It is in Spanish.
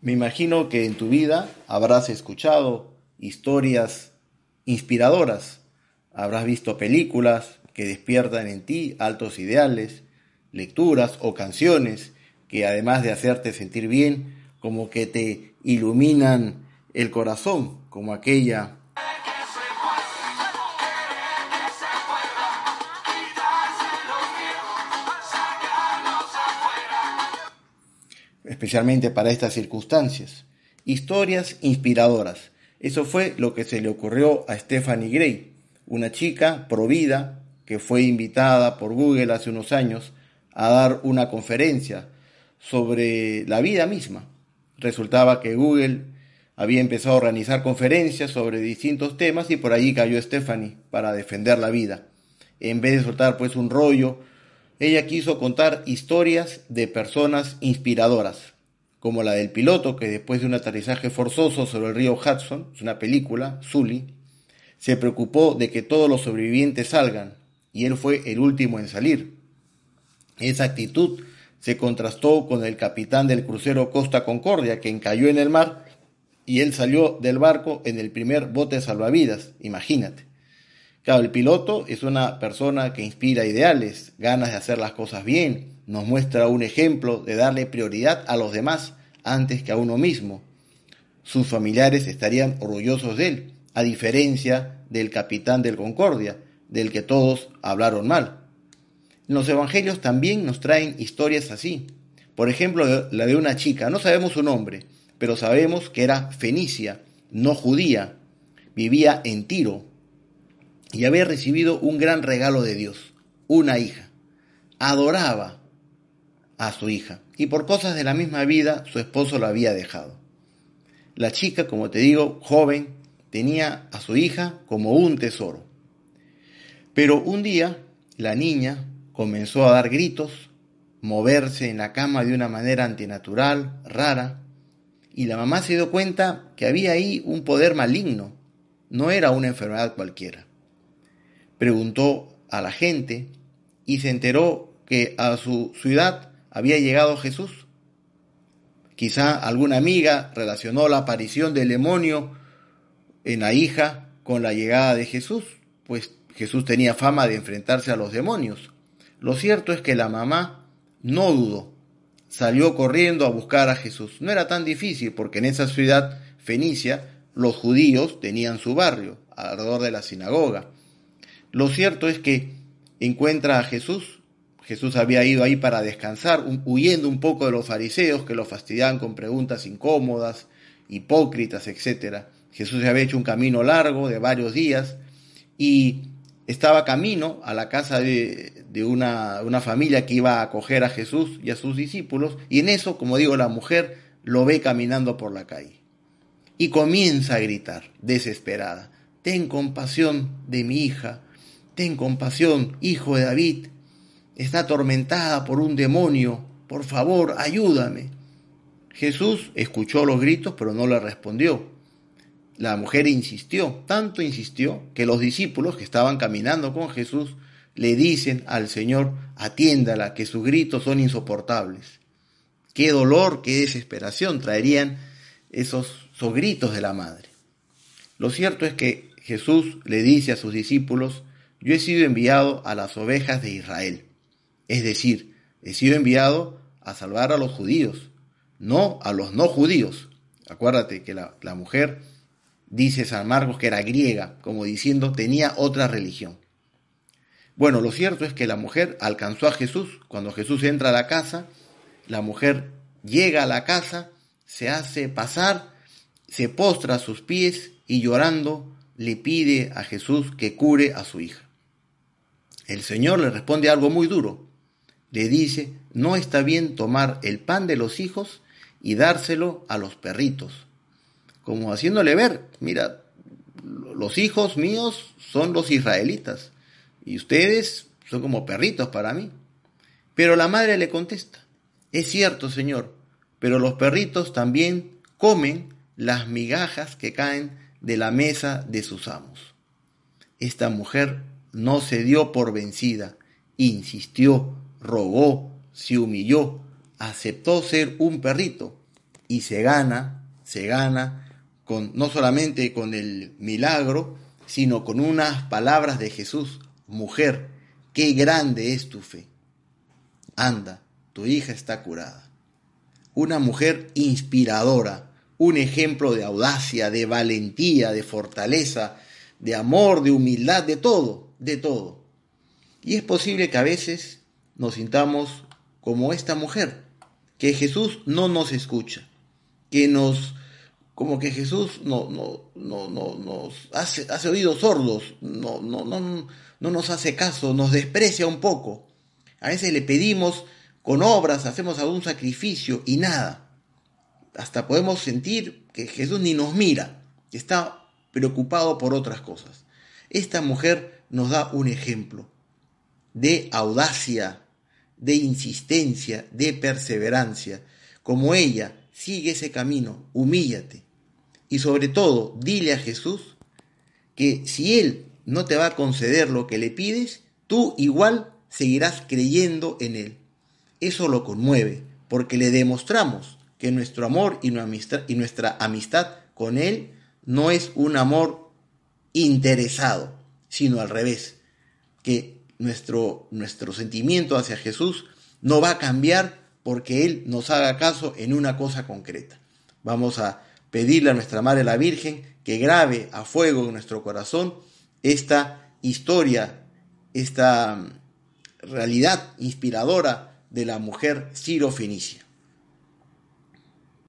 Me imagino que en tu vida habrás escuchado historias inspiradoras, habrás visto películas que despiertan en ti altos ideales, lecturas o canciones que además de hacerte sentir bien, como que te iluminan el corazón, como aquella especialmente para estas circunstancias. Historias inspiradoras. Eso fue lo que se le ocurrió a Stephanie Gray, una chica provida que fue invitada por Google hace unos años a dar una conferencia sobre la vida misma. Resultaba que Google había empezado a organizar conferencias sobre distintos temas y por allí cayó Stephanie para defender la vida. En vez de soltar pues un rollo ella quiso contar historias de personas inspiradoras, como la del piloto que después de un aterrizaje forzoso sobre el río Hudson, es una película, Sully, se preocupó de que todos los sobrevivientes salgan, y él fue el último en salir. Esa actitud se contrastó con el capitán del crucero Costa Concordia, que encalló en el mar, y él salió del barco en el primer bote salvavidas, imagínate. El piloto es una persona que inspira ideales, ganas de hacer las cosas bien, nos muestra un ejemplo de darle prioridad a los demás antes que a uno mismo. Sus familiares estarían orgullosos de él, a diferencia del capitán del Concordia, del que todos hablaron mal. Los evangelios también nos traen historias así. Por ejemplo, la de una chica, no sabemos su nombre, pero sabemos que era fenicia, no judía, vivía en Tiro, y había recibido un gran regalo de Dios, una hija. Adoraba a su hija y por cosas de la misma vida su esposo la había dejado. La chica, como te digo, joven, tenía a su hija como un tesoro. Pero un día la niña comenzó a dar gritos, moverse en la cama de una manera antinatural, rara, y la mamá se dio cuenta que había ahí un poder maligno, no era una enfermedad cualquiera preguntó a la gente y se enteró que a su ciudad había llegado Jesús. Quizá alguna amiga relacionó la aparición del demonio en la hija con la llegada de Jesús, pues Jesús tenía fama de enfrentarse a los demonios. Lo cierto es que la mamá no dudó, salió corriendo a buscar a Jesús. No era tan difícil porque en esa ciudad fenicia los judíos tenían su barrio alrededor de la sinagoga. Lo cierto es que encuentra a Jesús. Jesús había ido ahí para descansar, huyendo un poco de los fariseos que lo fastidiaban con preguntas incómodas, hipócritas, etc. Jesús había hecho un camino largo de varios días y estaba camino a la casa de, una, una, familia que iba a acoger a Jesús y a sus discípulos, y en eso, como digo, la mujer lo ve caminando por la calle. Y comienza a gritar, desesperada, Ten compasión de mi hija, Ten compasión, hijo de David. Está atormentada por un demonio. Por favor, ayúdame. Jesús escuchó los gritos, pero no le respondió. La mujer insistió, tanto insistió, que los discípulos que estaban caminando con Jesús le dicen al Señor, atiéndala, que sus gritos son insoportables. Qué dolor, qué desesperación traerían esos, esos gritos de la madre. Lo cierto es que Jesús le dice a sus discípulos, yo he sido enviado a las ovejas de Israel. Es decir, he sido enviado a salvar a los judíos, no a los no judíos. Acuérdate que la, mujer, dice San Marcos, que era griega, como diciendo tenía otra religión. Bueno, lo cierto es que la mujer alcanzó a Jesús. Cuando Jesús entra a la casa, la mujer llega a la casa, se hace pasar, se postra a sus pies y llorando le pide a Jesús que cure a su hija. El Señor le responde algo muy duro. Le dice, no está bien tomar el pan de los hijos y dárselo a los perritos. Como haciéndole ver, mira, los hijos míos son los israelitas y ustedes son como perritos para mí. Pero la madre le contesta, es cierto, Señor, pero los perritos también comen las migajas que caen de la mesa de sus amos. Esta mujer no se dio por vencida, insistió, rogó, se humilló, aceptó ser un perrito, y se gana, se gana con no solamente con el milagro, sino con unas palabras de Jesús, mujer, qué grande es tu fe. Anda, tu hija está curada. Una mujer inspiradora, un ejemplo de audacia, de valentía, de fortaleza, de amor, de humildad, de todo, de todo. Y es posible que a veces nos sintamos como esta mujer, que Jesús no nos escucha, que nos, como que Jesús no, no, no, no nos hace, hace oídos sordos, no, no, no, no nos hace caso, nos desprecia un poco. A veces le pedimos con obras, hacemos algún sacrificio y nada. Hasta podemos sentir que Jesús ni nos mira, que está preocupado por otras cosas. Esta mujer nos da un ejemplo de audacia, de insistencia, de perseverancia. Como ella, sigue ese camino, humíllate. Y sobre todo, dile a Jesús que si Él no te va a conceder lo que le pides, tú igual seguirás creyendo en Él. Eso lo conmueve, porque le demostramos que nuestro amor y nuestra amistad con Él no es un amor interesado, sino al revés, que nuestro, nuestro sentimiento hacia Jesús no va a cambiar porque Él nos haga caso en una cosa concreta. Vamos a pedirle a nuestra Madre la Virgen que grabe a fuego en nuestro corazón esta historia, esta realidad inspiradora de la mujer Ciro Fenicia.